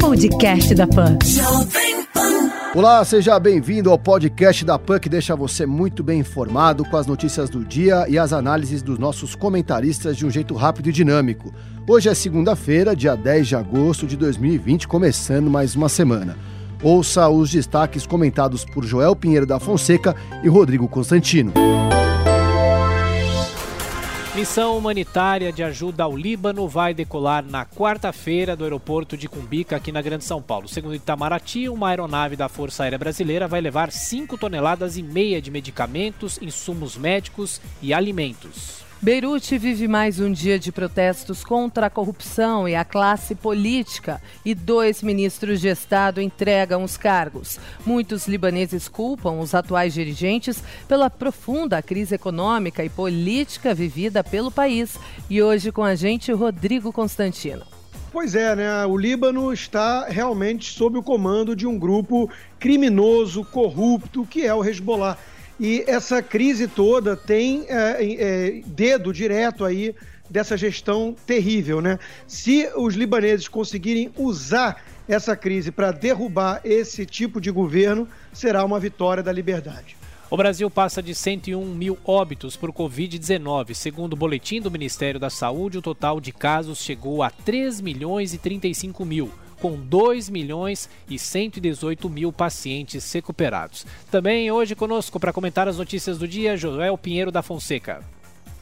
Podcast da Pan. Olá, seja bem-vindo ao podcast da PAN que deixa você muito bem informado com as notícias do dia e as análises dos nossos comentaristas de um jeito rápido e dinâmico. Hoje é segunda-feira, dia 10 de agosto de 2020, começando mais uma semana. Ouça os destaques comentados por Joel Pinheiro da Fonseca e Rodrigo Constantino. Missão humanitária de ajuda ao Líbano vai decolar na quarta-feira do aeroporto de Cumbica, aqui na Grande São Paulo. Segundo Itamaraty, uma aeronave da Força Aérea Brasileira vai levar 5 toneladas e meia de medicamentos, insumos médicos e alimentos. Beirute vive mais um dia de protestos contra a corrupção e a classe política e dois ministros de Estado entregam os cargos. Muitos libaneses culpam os atuais dirigentes pela profunda crise econômica e política vivida pelo país. E hoje com a gente, Rodrigo Constantino. Pois é, né? O Líbano está realmente sob o comando de um grupo criminoso, corrupto, que é o Hezbollah. E essa crise toda tem é, é, dedo direto aí dessa gestão terrível, né? Se os libaneses conseguirem usar essa crise para derrubar esse tipo de governo, será uma vitória da liberdade. O Brasil passa de 101 mil óbitos por Covid-19. Segundo o boletim do Ministério da Saúde, o total de casos chegou a 3 milhões e 35 mil com 2 milhões e 118 mil pacientes recuperados. Também hoje conosco para comentar as notícias do dia, Joel Pinheiro da Fonseca.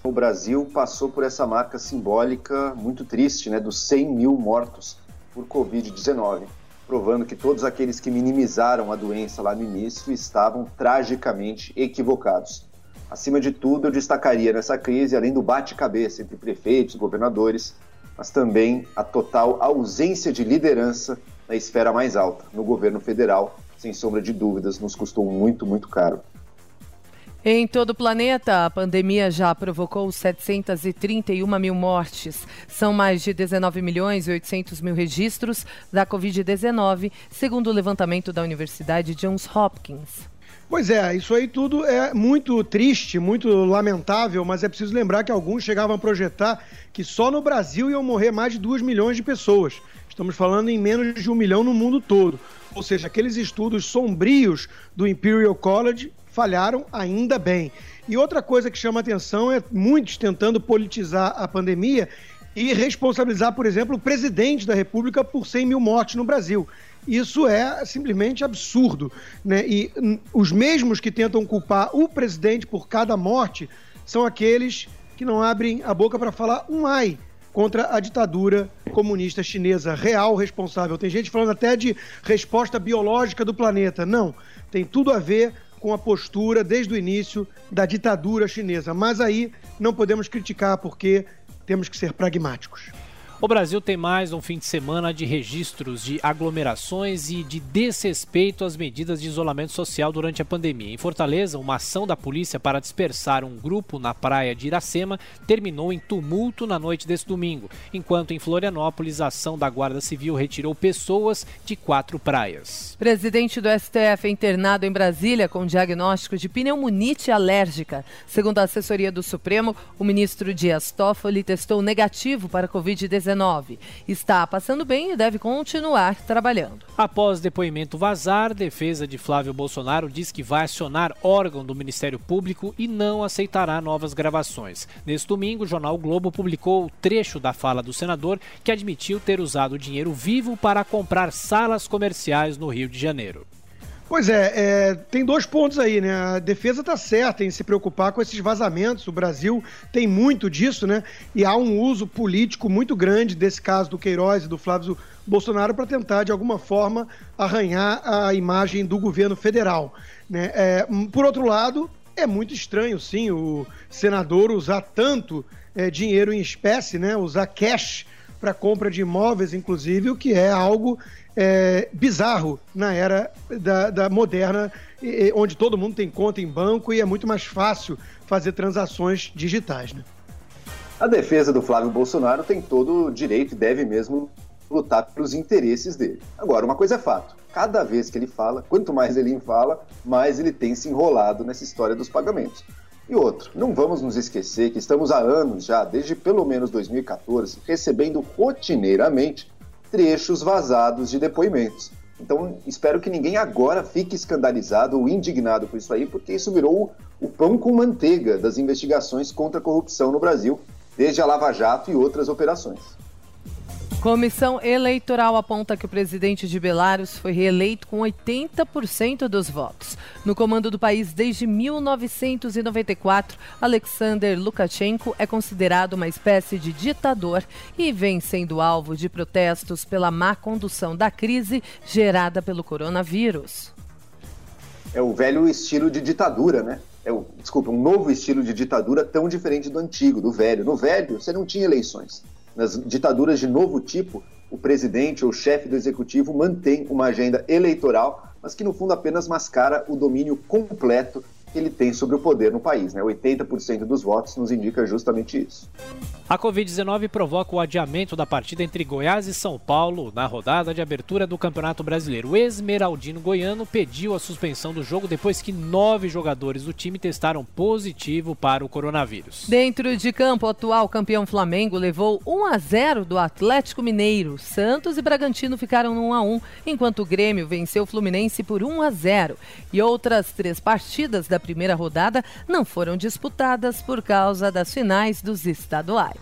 O Brasil passou por essa marca simbólica muito triste, né, dos 100 mil mortos por Covid-19, provando que todos aqueles que minimizaram a doença lá no início estavam tragicamente equivocados. Acima de tudo, eu destacaria nessa crise, além do bate-cabeça entre prefeitos e governadores, mas também a total ausência de liderança na esfera mais alta, no governo federal, sem sombra de dúvidas, nos custou muito, muito caro. Em todo o planeta, a pandemia já provocou 731 mil mortes. São mais de 19 milhões e 800 mil registros da Covid-19, segundo o levantamento da Universidade Johns Hopkins. Pois é, isso aí tudo é muito triste, muito lamentável, mas é preciso lembrar que alguns chegavam a projetar que só no Brasil iam morrer mais de 2 milhões de pessoas. Estamos falando em menos de um milhão no mundo todo. Ou seja, aqueles estudos sombrios do Imperial College falharam ainda bem. E outra coisa que chama atenção é muitos tentando politizar a pandemia e responsabilizar, por exemplo, o presidente da República por 100 mil mortes no Brasil. Isso é simplesmente absurdo. Né? E hum, os mesmos que tentam culpar o presidente por cada morte são aqueles que não abrem a boca para falar um ai contra a ditadura comunista chinesa, real responsável. Tem gente falando até de resposta biológica do planeta. Não, tem tudo a ver com a postura desde o início da ditadura chinesa. Mas aí não podemos criticar porque temos que ser pragmáticos. O Brasil tem mais um fim de semana de registros de aglomerações e de desrespeito às medidas de isolamento social durante a pandemia. Em Fortaleza, uma ação da polícia para dispersar um grupo na praia de Iracema terminou em tumulto na noite desse domingo, enquanto em Florianópolis a ação da Guarda Civil retirou pessoas de quatro praias. Presidente do STF é internado em Brasília com diagnóstico de pneumonite alérgica. Segundo a assessoria do Supremo, o ministro Dias Toffoli testou negativo para Covid-19 Está passando bem e deve continuar trabalhando. Após depoimento vazar, defesa de Flávio Bolsonaro diz que vai acionar órgão do Ministério Público e não aceitará novas gravações. Neste domingo, o jornal Globo publicou o trecho da fala do senador que admitiu ter usado dinheiro vivo para comprar salas comerciais no Rio de Janeiro. Pois é, é, tem dois pontos aí, né? A defesa está certa em se preocupar com esses vazamentos. O Brasil tem muito disso, né? E há um uso político muito grande desse caso do Queiroz e do Flávio Bolsonaro para tentar, de alguma forma, arranhar a imagem do governo federal. Né? É, por outro lado, é muito estranho, sim, o senador usar tanto é, dinheiro em espécie, né? Usar cash para compra de imóveis, inclusive, o que é algo é, bizarro na era da, da moderna, e, onde todo mundo tem conta em banco e é muito mais fácil fazer transações digitais. Né? A defesa do Flávio Bolsonaro tem todo o direito e deve mesmo lutar pelos interesses dele. Agora, uma coisa é fato: cada vez que ele fala, quanto mais ele fala, mais ele tem se enrolado nessa história dos pagamentos. E outro, não vamos nos esquecer que estamos há anos já, desde pelo menos 2014, recebendo rotineiramente trechos vazados de depoimentos. Então, espero que ninguém agora fique escandalizado ou indignado com isso aí, porque isso virou o pão com manteiga das investigações contra a corrupção no Brasil, desde a Lava Jato e outras operações. Comissão Eleitoral aponta que o presidente de Belarus foi reeleito com 80% dos votos. No comando do país desde 1994, Alexander Lukashenko é considerado uma espécie de ditador e vem sendo alvo de protestos pela má condução da crise gerada pelo coronavírus. É o velho estilo de ditadura, né? É o, desculpa, um novo estilo de ditadura tão diferente do antigo, do velho. No velho, você não tinha eleições nas ditaduras de novo tipo, o presidente ou chefe do executivo mantém uma agenda eleitoral, mas que no fundo apenas mascara o domínio completo que ele tem sobre o poder no país. Né? 80% dos votos nos indica justamente isso. A Covid-19 provoca o adiamento da partida entre Goiás e São Paulo na rodada de abertura do Campeonato Brasileiro. O Esmeraldino Goiano pediu a suspensão do jogo depois que nove jogadores do time testaram positivo para o coronavírus. Dentro de campo, o atual campeão Flamengo levou 1 a 0 do Atlético Mineiro. Santos e Bragantino ficaram no 1 a 1, enquanto o Grêmio venceu o Fluminense por 1 a 0. E outras três partidas da primeira rodada não foram disputadas por causa das finais dos estaduais.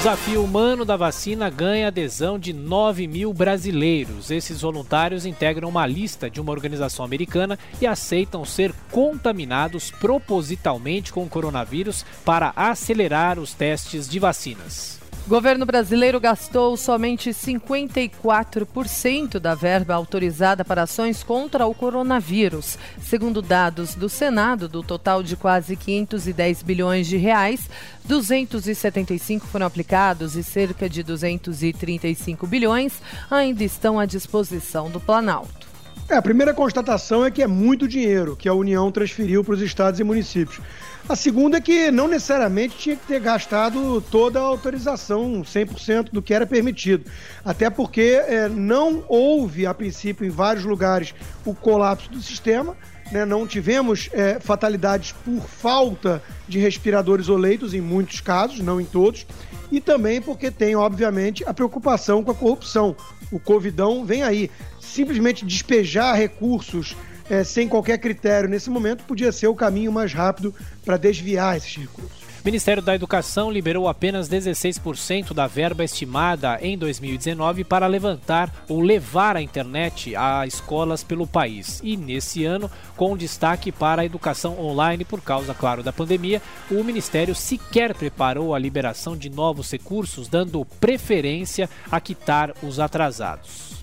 Desafio humano da vacina ganha adesão de 9 mil brasileiros. Esses voluntários integram uma lista de uma organização americana e aceitam ser contaminados propositalmente com o coronavírus para acelerar os testes de vacinas. Governo brasileiro gastou somente 54% da verba autorizada para ações contra o coronavírus. Segundo dados do Senado, do total de quase 510 bilhões de reais, 275 foram aplicados e cerca de 235 bilhões ainda estão à disposição do Planalto. É, a primeira constatação é que é muito dinheiro que a União transferiu para os estados e municípios. A segunda é que não necessariamente tinha que ter gastado toda a autorização, 100% do que era permitido. Até porque é, não houve, a princípio, em vários lugares, o colapso do sistema. Né? Não tivemos é, fatalidades por falta de respiradores ou leitos, em muitos casos, não em todos. E também porque tem, obviamente, a preocupação com a corrupção. O Covidão vem aí. Simplesmente despejar recursos é, sem qualquer critério nesse momento, podia ser o caminho mais rápido para desviar esses recursos. O Ministério da Educação liberou apenas 16% da verba estimada em 2019 para levantar ou levar a internet a escolas pelo país. E nesse ano, com destaque para a educação online por causa, claro, da pandemia, o Ministério sequer preparou a liberação de novos recursos, dando preferência a quitar os atrasados.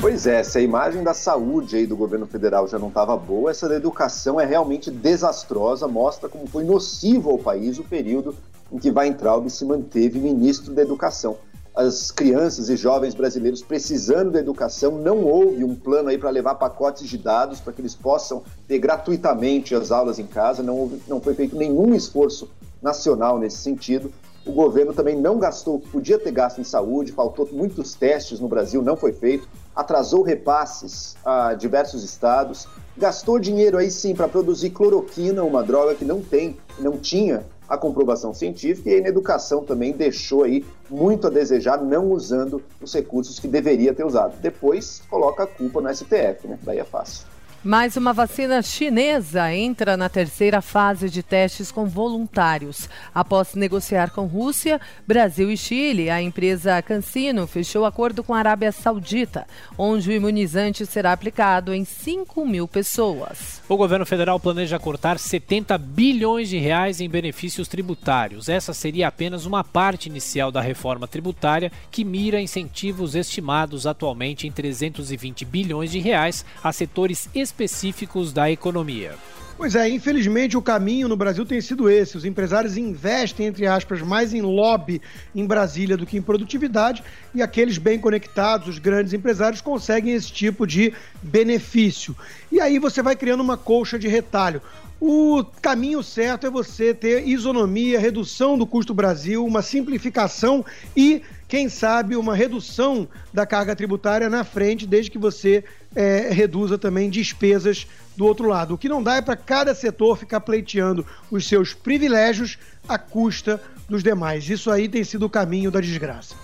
Pois é, se a imagem da saúde aí do governo federal já não estava boa, essa da educação é realmente desastrosa, mostra como foi nocivo ao país o período em que Weintraub se manteve ministro da Educação. As crianças e jovens brasileiros precisando da educação, não houve um plano aí para levar pacotes de dados para que eles possam ter gratuitamente as aulas em casa, não, houve, não foi feito nenhum esforço nacional nesse sentido. O governo também não gastou o que podia ter gasto em saúde, faltou muitos testes no Brasil, não foi feito atrasou repasses a diversos estados, gastou dinheiro aí sim para produzir cloroquina, uma droga que não tem, não tinha a comprovação científica, e aí na educação também deixou aí muito a desejar, não usando os recursos que deveria ter usado. Depois coloca a culpa no STF, né? Daí é fácil. Mais uma vacina chinesa entra na terceira fase de testes com voluntários. Após negociar com Rússia, Brasil e Chile, a empresa Cancino fechou acordo com a Arábia Saudita, onde o imunizante será aplicado em 5 mil pessoas. O governo federal planeja cortar 70 bilhões de reais em benefícios tributários. Essa seria apenas uma parte inicial da reforma tributária que mira incentivos estimados atualmente em 320 bilhões de reais a setores específicos da economia. Pois é, infelizmente o caminho no Brasil tem sido esse. Os empresários investem, entre aspas, mais em lobby em Brasília do que em produtividade e aqueles bem conectados, os grandes empresários, conseguem esse tipo de benefício. E aí você vai criando uma colcha de retalho. O caminho certo é você ter isonomia, redução do custo Brasil, uma simplificação e, quem sabe, uma redução da carga tributária na frente, desde que você é, reduza também despesas do outro lado. O que não dá é para cada setor ficar pleiteando os seus privilégios à custa dos demais. Isso aí tem sido o caminho da desgraça.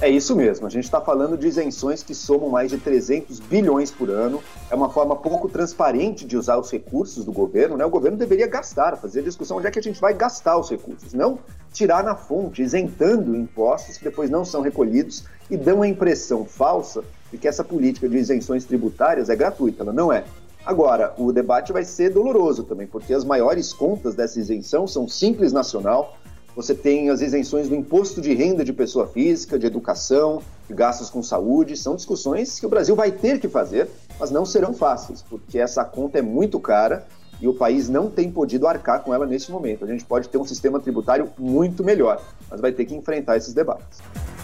É isso mesmo, a gente está falando de isenções que somam mais de 300 bilhões por ano. É uma forma pouco transparente de usar os recursos do governo. Né? O governo deveria gastar, fazer discussão onde é que a gente vai gastar os recursos, não tirar na fonte, isentando impostos que depois não são recolhidos e dão a impressão falsa de que essa política de isenções tributárias é gratuita. Ela não é. Agora, o debate vai ser doloroso também, porque as maiores contas dessa isenção são Simples Nacional, você tem as isenções do imposto de renda de pessoa física, de educação, de gastos com saúde. São discussões que o Brasil vai ter que fazer, mas não serão fáceis, porque essa conta é muito cara e o país não tem podido arcar com ela nesse momento. A gente pode ter um sistema tributário muito melhor, mas vai ter que enfrentar esses debates.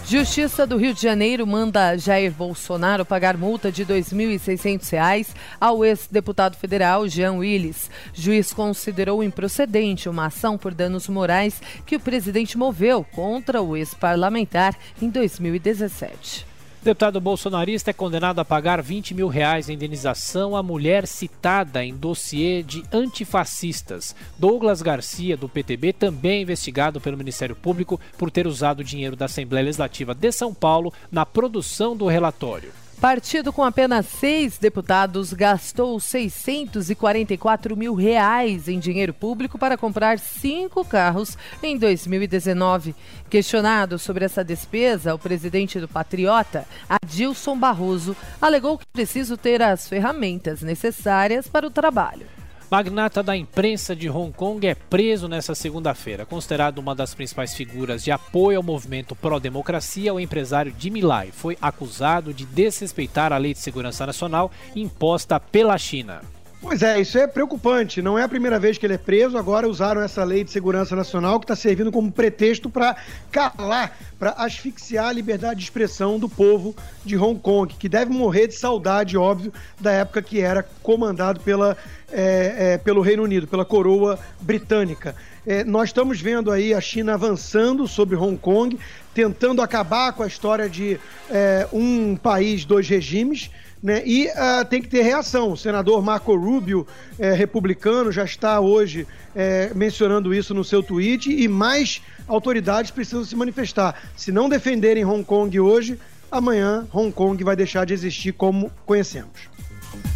Justiça do Rio de Janeiro manda Jair Bolsonaro pagar multa de R$ 2.600 ao ex-deputado federal Jean Willis. Juiz considerou improcedente uma ação por danos morais que o presidente moveu contra o ex-parlamentar em 2017. Deputado bolsonarista é condenado a pagar 20 mil reais em indenização à mulher citada em dossiê de antifascistas. Douglas Garcia, do PTB, também é investigado pelo Ministério Público por ter usado o dinheiro da Assembleia Legislativa de São Paulo na produção do relatório. Partido com apenas seis deputados gastou 644 mil reais em dinheiro público para comprar cinco carros em 2019. Questionado sobre essa despesa, o presidente do Patriota, Adilson Barroso, alegou que preciso ter as ferramentas necessárias para o trabalho. Magnata da imprensa de Hong Kong é preso nesta segunda-feira. Considerado uma das principais figuras de apoio ao movimento pró-democracia, o empresário Jimmy Lai foi acusado de desrespeitar a Lei de Segurança Nacional imposta pela China. Pois é, isso é preocupante. Não é a primeira vez que ele é preso. Agora usaram essa lei de segurança nacional que está servindo como pretexto para calar, para asfixiar a liberdade de expressão do povo de Hong Kong, que deve morrer de saudade, óbvio, da época que era comandado pela, é, é, pelo Reino Unido, pela coroa britânica. É, nós estamos vendo aí a China avançando sobre Hong Kong, tentando acabar com a história de é, um país, dois regimes né? E uh, tem que ter reação. O senador Marco Rubio, é, republicano, já está hoje é, mencionando isso no seu tweet e mais autoridades precisam se manifestar. Se não defenderem Hong Kong hoje, amanhã Hong Kong vai deixar de existir como conhecemos.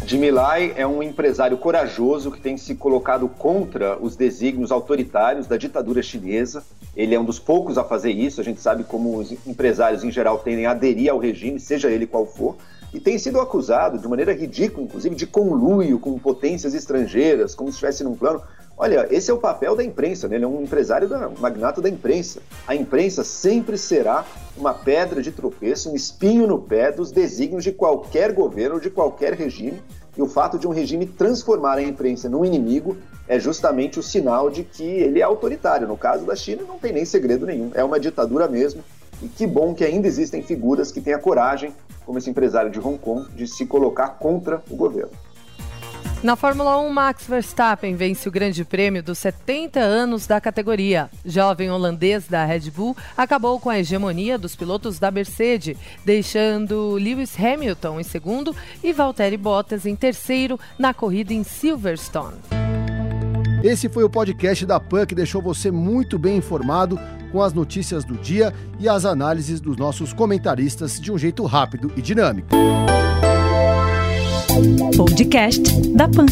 Jimmy Lai é um empresário corajoso que tem se colocado contra os desígnios autoritários da ditadura chinesa. Ele é um dos poucos a fazer isso. A gente sabe como os empresários em geral tendem a aderir ao regime, seja ele qual for e tem sido acusado de maneira ridícula, inclusive, de conluio com potências estrangeiras, como se estivesse num plano. Olha, esse é o papel da imprensa, né? ele é um empresário da, um magnata da imprensa. A imprensa sempre será uma pedra de tropeço, um espinho no pé dos desígnios de qualquer governo, de qualquer regime. E o fato de um regime transformar a imprensa num inimigo é justamente o sinal de que ele é autoritário. No caso da China, não tem nem segredo nenhum, é uma ditadura mesmo. E que bom que ainda existem figuras que têm a coragem como esse empresário de Hong Kong, de se colocar contra o governo. Na Fórmula 1, Max Verstappen vence o Grande Prêmio dos 70 anos da categoria. Jovem holandês da Red Bull acabou com a hegemonia dos pilotos da Mercedes, deixando Lewis Hamilton em segundo e Valtteri Bottas em terceiro na corrida em Silverstone. Esse foi o podcast da PAN que deixou você muito bem informado com as notícias do dia e as análises dos nossos comentaristas de um jeito rápido e dinâmico. Podcast da PAN.